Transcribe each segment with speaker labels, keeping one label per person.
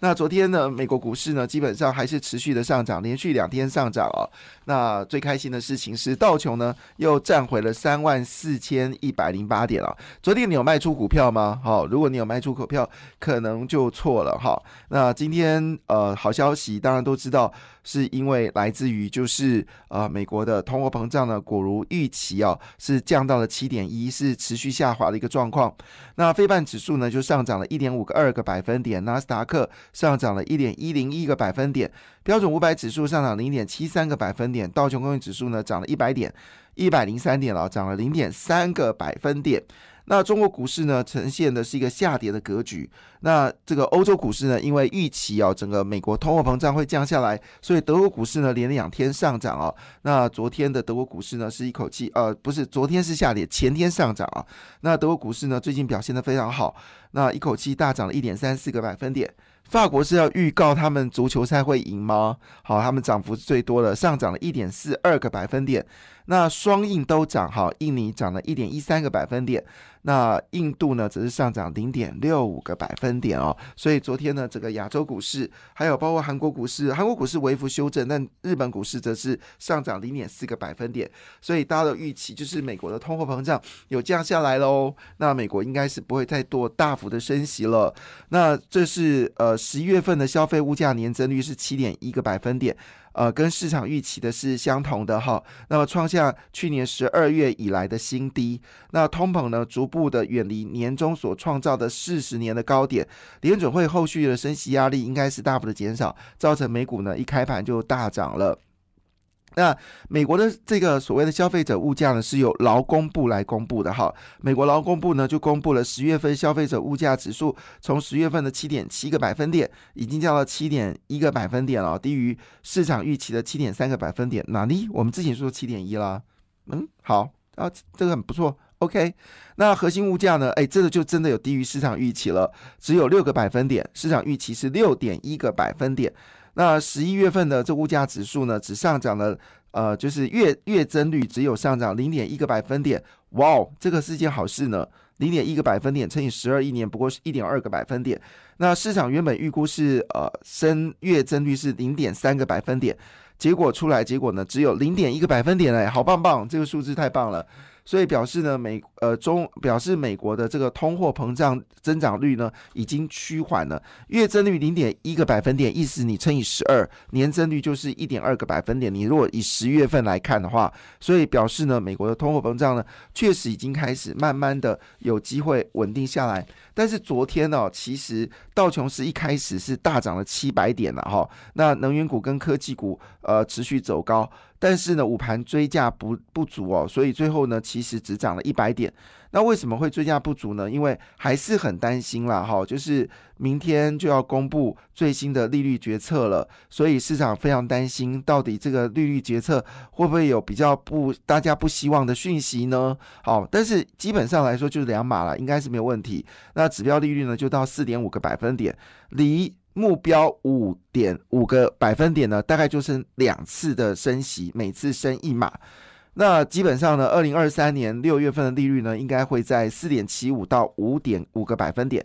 Speaker 1: 那昨天呢，美国股市呢基本上还是持续的上涨，连续两天上涨啊。那最开心的事情是道琼呢又站回了三万四千一百零八点了。昨天你有卖出股票吗？好，如果你有卖出股票，可能就错了哈。那今天呃好消息，当然都知道。是因为来自于就是呃美国的通货膨胀呢，果如预期哦，是降到了七点一，是持续下滑的一个状况。那非半指数呢就上涨了一点五个二个百分点，纳斯达克上涨了一点一零一个百分点，标准五百指数上涨零点七三个百分点，道琼工业指数呢涨了一百点，一百零三点了，涨了零点三个百分点。那中国股市呢，呈现的是一个下跌的格局。那这个欧洲股市呢，因为预期啊，整个美国通货膨胀会降下来，所以德国股市呢连两天上涨啊。那昨天的德国股市呢，是一口气呃，不是昨天是下跌，前天上涨啊。那德国股市呢，最近表现的非常好，那一口气大涨了一点三四个百分点。法国是要预告他们足球赛会赢吗？好，他们涨幅最多的，上涨了一点四二个百分点。那双印都涨，哈，印尼涨了一点一三个百分点。那印度呢，则是上涨零点六五个百分点哦。所以昨天呢，这个亚洲股市，还有包括韩国股市，韩国股市微幅修正，但日本股市则是上涨零点四个百分点。所以大家的预期就是美国的通货膨胀有降下来喽。那美国应该是不会再多大幅的升息了。那这是呃十一月份的消费物价年增率是七点一个百分点。呃，跟市场预期的是相同的哈，那么创下去年十二月以来的新低。那通膨呢，逐步的远离年终所创造的四十年的高点。联准会后续的升息压力应该是大幅的减少，造成美股呢一开盘就大涨了。那美国的这个所谓的消费者物价呢，是由劳工部来公布的哈。美国劳工部呢就公布了十月份消费者物价指数，从十月份的七点七个百分点，已经降到七点一个百分点了，低于市场预期的七点三个百分点。哪里？我们之前说七点一啦。嗯，好啊，这个很不错。OK，那核心物价呢？哎，这个就真的有低于市场预期了，只有六个百分点，市场预期是六点一个百分点。那十一月份的这物价指数呢，只上涨了，呃，就是月月增率只有上涨零点一个百分点。哇哦，这个是件好事呢，零点一个百分点乘以十二，亿年不过是一点二个百分点。那市场原本预估是呃升月增率是零点三个百分点，结果出来结果呢只有零点一个百分点哎，好棒棒，这个数字太棒了。所以表示呢，美呃中表示美国的这个通货膨胀增长率呢已经趋缓了，月增率零点一个百分点，意思你乘以十二，年增率就是一点二个百分点。你如果以十月份来看的话，所以表示呢，美国的通货膨胀呢确实已经开始慢慢的有机会稳定下来。但是昨天呢，其实道琼斯一开始是大涨了七百点了哈，那能源股跟科技股呃持续走高。但是呢，午盘追价不不足哦，所以最后呢，其实只涨了一百点。那为什么会追价不足呢？因为还是很担心啦，哈，就是明天就要公布最新的利率决策了，所以市场非常担心，到底这个利率决策会不会有比较不大家不希望的讯息呢？好，但是基本上来说就是两码了，应该是没有问题。那指标利率呢，就到四点五个百分点，离。目标五点五个百分点呢，大概就是两次的升息，每次升一码。那基本上呢，二零二三年六月份的利率呢，应该会在四点七五到五点五个百分点。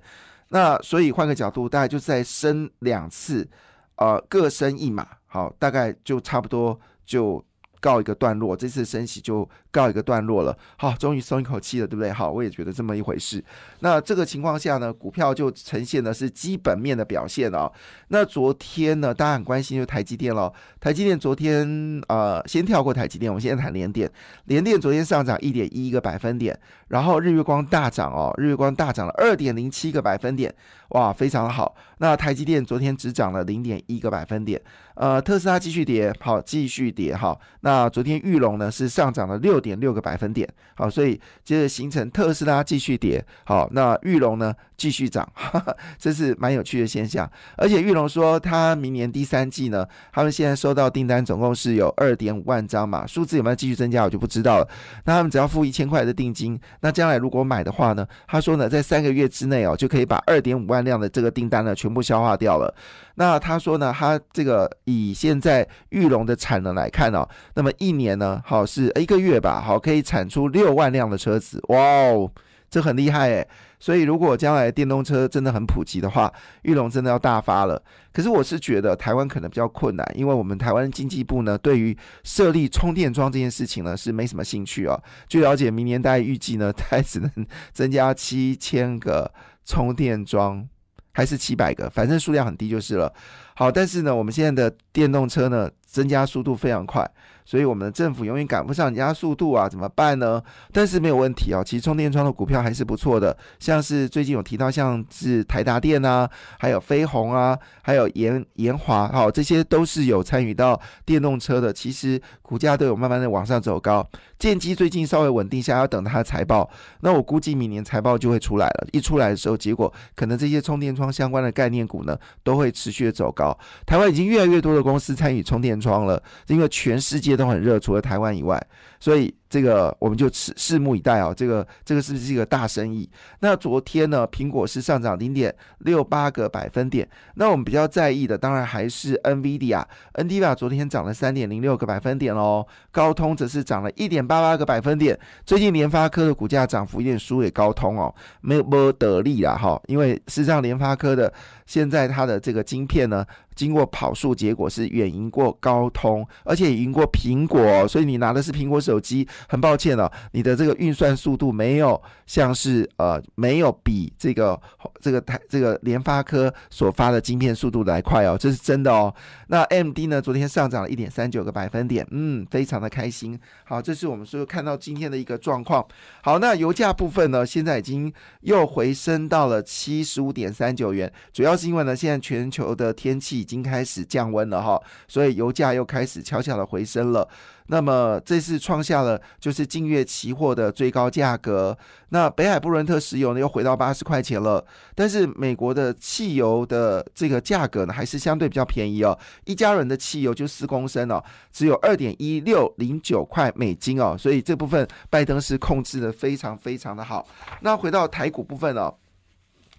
Speaker 1: 那所以换个角度，大概就再升两次，呃，各升一码，好，大概就差不多就。告一个段落，这次升息就告一个段落了。好，终于松一口气了，对不对？好，我也觉得这么一回事。那这个情况下呢，股票就呈现的是基本面的表现哦。那昨天呢，大家很关心就台积电了。台积电昨天呃，先跳过台积电，我们现在谈联电。联电昨天上涨一点一个百分点，然后日月光大涨哦，日月光大涨了二点零七个百分点，哇，非常好。那台积电昨天只涨了零点一个百分点。呃，特斯拉继续跌，好，继续跌哈。那昨天玉龙呢是上涨了六点六个百分点，好，所以接着形成特斯拉继续跌，好，那玉龙呢继续涨，这是蛮有趣的现象。而且玉龙说，他明年第三季呢，他们现在收到订单总共是有二点五万张嘛，数字有没有继续增加，我就不知道了。那他们只要付一千块的定金，那将来如果买的话呢，他说呢，在三个月之内哦，就可以把二点五万量的这个订单呢全部消化掉了。那他说呢，他这个以现在玉龙的产能来看哦，那么一年呢，好是一个月吧，好可以产出六万辆的车子，哇哦，这很厉害诶。所以如果将来电动车真的很普及的话，玉龙真的要大发了。可是我是觉得台湾可能比较困难，因为我们台湾经济部呢，对于设立充电桩这件事情呢是没什么兴趣哦。据了解，明年大概预计呢，大概只能 增加七千个充电桩。还是七百个，反正数量很低就是了。好，但是呢，我们现在的电动车呢，增加速度非常快。所以我们的政府永远赶不上人家速度啊，怎么办呢？但是没有问题啊，其实充电桩的股票还是不错的，像是最近有提到像是台达电啊，还有飞鸿啊，还有延延华，好，这些都是有参与到电动车的，其实股价都有慢慢的往上走高。建机最近稍微稳定下，要等它的财报，那我估计明年财报就会出来了。一出来的时候，结果可能这些充电桩相关的概念股呢，都会持续的走高。台湾已经越来越多的公司参与充电桩了，因为全世界。都很热，除了台湾以外，所以。这个我们就拭拭目以待啊！这个这个是不是一个大生意？那昨天呢，苹果是上涨零点六八个百分点。那我们比较在意的，当然还是 NVIDIA，NVIDIA 昨天涨了三点零六个百分点哦。高通则是涨了一点八八个百分点。最近联发科的股价涨幅有点输给高通哦，没有没得利啦哈。因为事实上联发科的现在它的这个晶片呢，经过跑数，结果是远赢过高通，而且赢过苹果，所以你拿的是苹果手手机。很抱歉了，你的这个运算速度没有像是呃没有比这个这个台这个联发科所发的晶片速度来快哦，这是真的哦。那 M D 呢，昨天上涨了一点三九个百分点，嗯，非常的开心。好，这是我们说看到今天的一个状况。好，那油价部分呢，现在已经又回升到了七十五点三九元，主要是因为呢，现在全球的天气已经开始降温了哈，所以油价又开始悄悄的回升了。那么这次创下了就是近月期货的最高价格。那北海布伦特石油呢又回到八十块钱了。但是美国的汽油的这个价格呢还是相对比较便宜哦，一加仑的汽油就四公升哦，只有二点一六零九块美金哦。所以这部分拜登是控制的非常非常的好。那回到台股部分哦，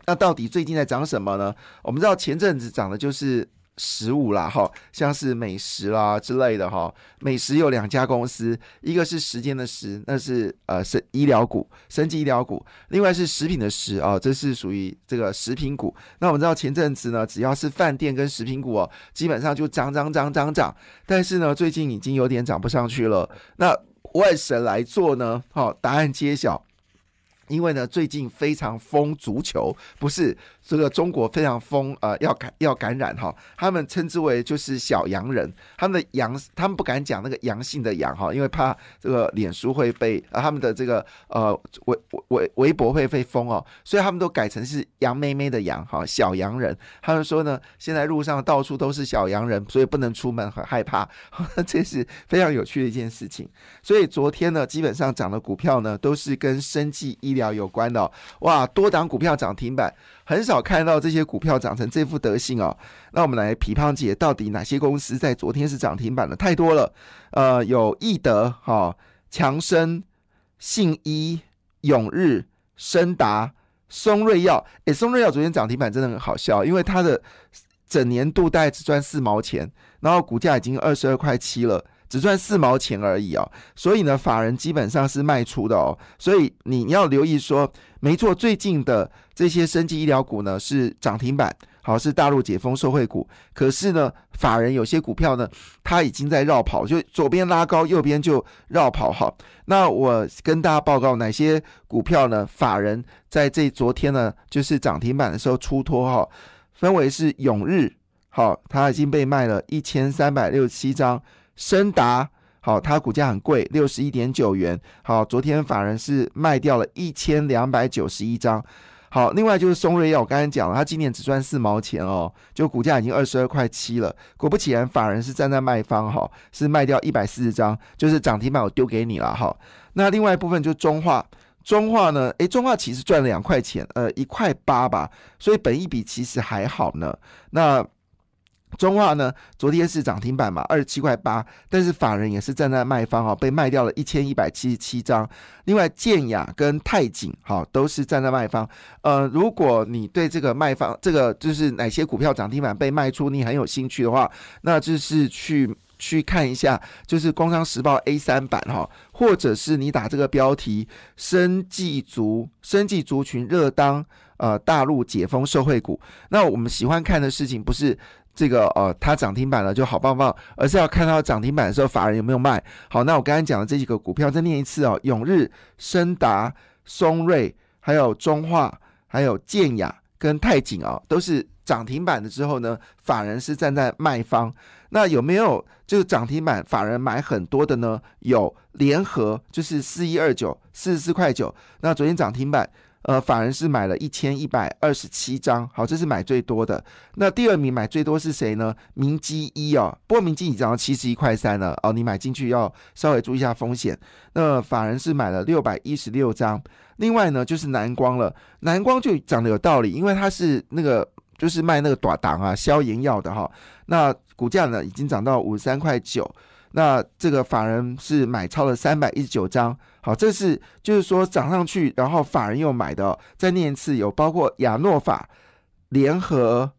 Speaker 1: 那到底最近在涨什么呢？我们知道前阵子涨的就是。食物啦，哈，像是美食啦之类的，哈，美食有两家公司，一个是时间的时，那是呃是医疗股，生技医疗股；另外是食品的食啊，这是属于这个食品股。那我们知道前阵子呢，只要是饭店跟食品股哦，基本上就涨涨涨涨涨，但是呢，最近已经有点涨不上去了。那外省来做呢？好，答案揭晓。因为呢，最近非常疯足球，不是这个中国非常疯，呃，要感要感染哈，他们称之为就是小洋人，他们的阳，他们不敢讲那个阳性的阳哈，因为怕这个脸书会被呃他们的这个呃微微微博会被封哦，所以他们都改成是杨妹妹的杨哈，小洋人。他们说呢，现在路上到处都是小洋人，所以不能出门，很害怕，这是非常有趣的一件事情。所以昨天呢，基本上涨的股票呢，都是跟生计医。医疗有关的哇，多档股票涨停板，很少看到这些股票涨成这副德性哦。那我们来批判解，到底哪些公司在昨天是涨停板的？太多了，呃，有易德、哈强生、信一、永日、深达、松瑞药。诶，松瑞药昨天涨停板真的很好笑，因为它的整年度大概只赚四毛钱，然后股价已经二十二块七了。只赚四毛钱而已哦，所以呢，法人基本上是卖出的哦，所以你要留意说，没错，最近的这些生技医疗股呢是涨停板，好是大陆解封受惠股，可是呢，法人有些股票呢，它已经在绕跑，就左边拉高，右边就绕跑哈。那我跟大家报告哪些股票呢？法人在这昨天呢，就是涨停板的时候出脱哈，分为是永日，好，它已经被卖了一千三百六十七张。深达好，它股价很贵，六十一点九元。好，昨天法人是卖掉了一千两百九十一张。好，另外就是松瑞药，我刚才讲了，它今年只赚四毛钱哦，就股价已经二十二块七了。果不其然，法人是站在卖方哈，是卖掉一百四十张，就是涨停板我丢给你了哈。那另外一部分就中化，中化呢，诶，中化其实赚了两块钱，呃，一块八吧，所以本一比其实还好呢。那中化呢？昨天是涨停板嘛，二十七块八，但是法人也是站在卖方啊，被卖掉了一千一百七十七张。另外，建雅跟泰景哈都是站在卖方。呃，如果你对这个卖方，这个就是哪些股票涨停板被卖出，你很有兴趣的话，那就是去去看一下，就是《工商时报》A 三版哈，或者是你打这个标题“生技族生技族群热当呃大陆解封受惠股”。那我们喜欢看的事情不是。这个呃，它涨停板了就好棒棒，而是要看到涨停板的时候，法人有没有卖。好，那我刚才讲的这几个股票，再念一次哦：永日、升达、松瑞，还有中化，还有建雅跟泰景啊，都是涨停板的之后呢，法人是站在卖方。那有没有就是涨停板法人买很多的呢？有联合，就是四一二九，四十四块九。那昨天涨停板。呃，法人是买了一千一百二十七张，好，这是买最多的。那第二名买最多是谁呢？明基一哦，不过明基已涨到七十一块三了哦，你买进去要稍微注意一下风险。那法人是买了六百一十六张，另外呢就是南光了，南光就涨得有道理，因为它是那个就是卖那个短档啊消炎药的哈，那股价呢已经涨到五十三块九。那这个法人是买超了三百一十九张，好，这是就是说涨上去，然后法人又买的。再念一次，有包括亚诺法、联合、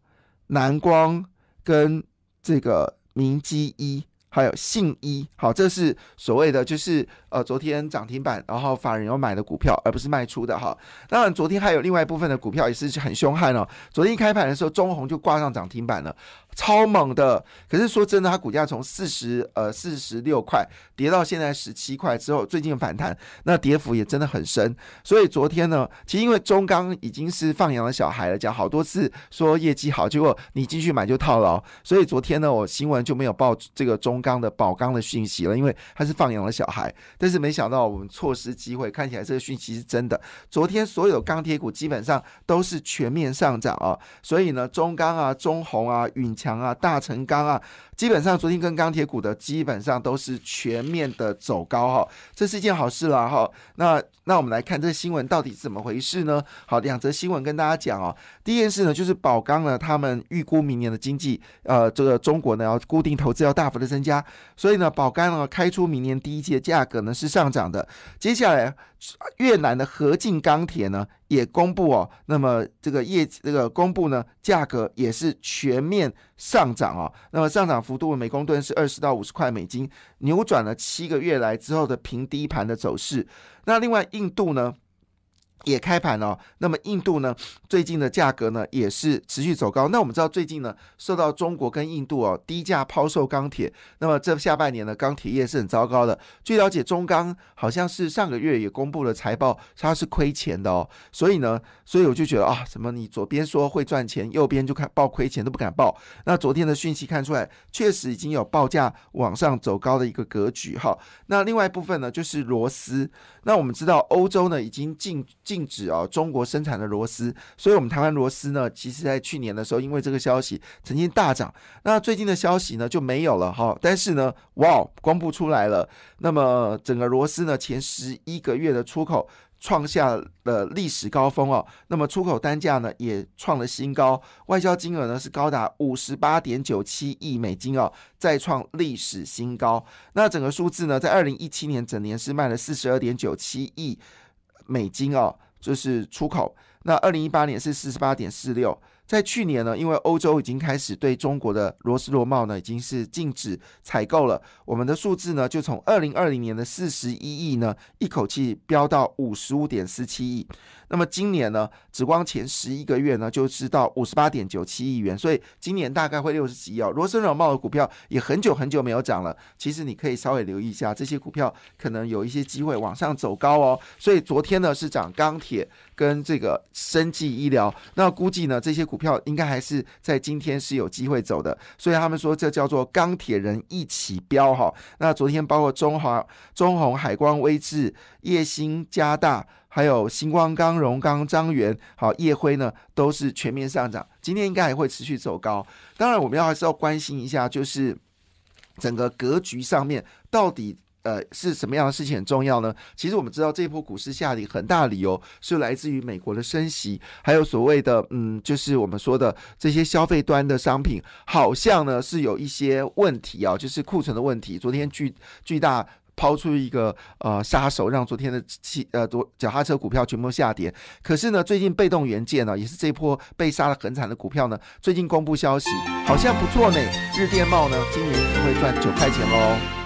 Speaker 1: 南光跟这个明基一。还有信一，好，这是所谓的就是呃，昨天涨停板，然后法人有买的股票，而不是卖出的哈。当然，昨天还有另外一部分的股票也是很凶悍哦。昨天一开盘的时候，中红就挂上涨停板了，超猛的。可是说真的，它股价从四十呃四十六块跌到现在十七块之后，最近反弹，那跌幅也真的很深。所以昨天呢，其实因为中钢已经是放羊的小孩了，讲好多次说业绩好，结果你继续买就套牢。所以昨天呢，我新闻就没有报这个中。钢的宝钢的讯息了，因为它是放羊的小孩，但是没想到我们错失机会，看起来这个讯息是真的。昨天所有钢铁股基本上都是全面上涨啊，所以呢，中钢啊、中红啊、允强啊、大成钢啊。基本上昨天跟钢铁股的基本上都是全面的走高哈，这是一件好事了哈。那那我们来看这新闻到底是怎么回事呢？好，两则新闻跟大家讲哦。第一件事呢，就是宝钢呢，他们预估明年的经济，呃，这个中国呢要固定投资要大幅的增加，所以呢，宝钢呢开出明年第一季的价格呢是上涨的。接下来越南的合进钢铁呢。也公布哦，那么这个业这个公布呢，价格也是全面上涨哦。那么上涨幅度每公吨是二十到五十块美金，扭转了七个月来之后的平低盘的走势。那另外印度呢？也开盘了，那么印度呢？最近的价格呢也是持续走高。那我们知道最近呢，受到中国跟印度哦低价抛售钢铁，那么这下半年呢钢铁业是很糟糕的。据了解，中钢好像是上个月也公布了财报，它是亏钱的哦。所以呢，所以我就觉得啊，什么你左边说会赚钱，右边就看报亏钱都不敢报。那昨天的讯息看出来，确实已经有报价往上走高的一个格局哈。那另外一部分呢，就是螺丝。那我们知道欧洲呢已经进禁止啊中国生产的螺丝，所以我们台湾螺丝呢，其实在去年的时候，因为这个消息曾经大涨。那最近的消息呢就没有了哈，但是呢，哇，公布出来了。那么整个螺丝呢，前十一个月的出口。创下了历史高峰哦，那么出口单价呢也创了新高，外销金额呢是高达五十八点九七亿美金哦，再创历史新高。那整个数字呢，在二零一七年整年是卖了四十二点九七亿美金哦，就是出口。那二零一八年是四十八点四六。在去年呢，因为欧洲已经开始对中国的螺丝螺帽呢，已经是禁止采购了。我们的数字呢，就从二零二零年的四十一亿呢，一口气飙到五十五点四七亿。那么今年呢，只光前十一个月呢，就是到五十八点九七亿元。所以今年大概会六十几亿哦。螺丝螺帽的股票也很久很久没有涨了。其实你可以稍微留意一下，这些股票可能有一些机会往上走高哦。所以昨天呢是涨钢铁。跟这个生技医疗。那估计呢，这些股票应该还是在今天是有机会走的。所以他们说这叫做钢铁人一起飙哈。那昨天包括中华、中红、海光、威智、叶兴、加大，还有星光钢、荣钢、张元、好叶辉呢，都是全面上涨。今天应该还会持续走高。当然，我们要还是要关心一下，就是整个格局上面到底。呃，是什么样的事情很重要呢？其实我们知道，这一波股市下跌很大理由是来自于美国的升息，还有所谓的嗯，就是我们说的这些消费端的商品，好像呢是有一些问题啊，就是库存的问题。昨天巨巨大抛出一个呃杀手，让昨天的汽呃多脚踏车股票全部下跌。可是呢，最近被动元件呢，也是这波被杀的很惨的股票呢，最近公布消息，好像不错呢。日电贸呢，今年可能会赚九块钱喽。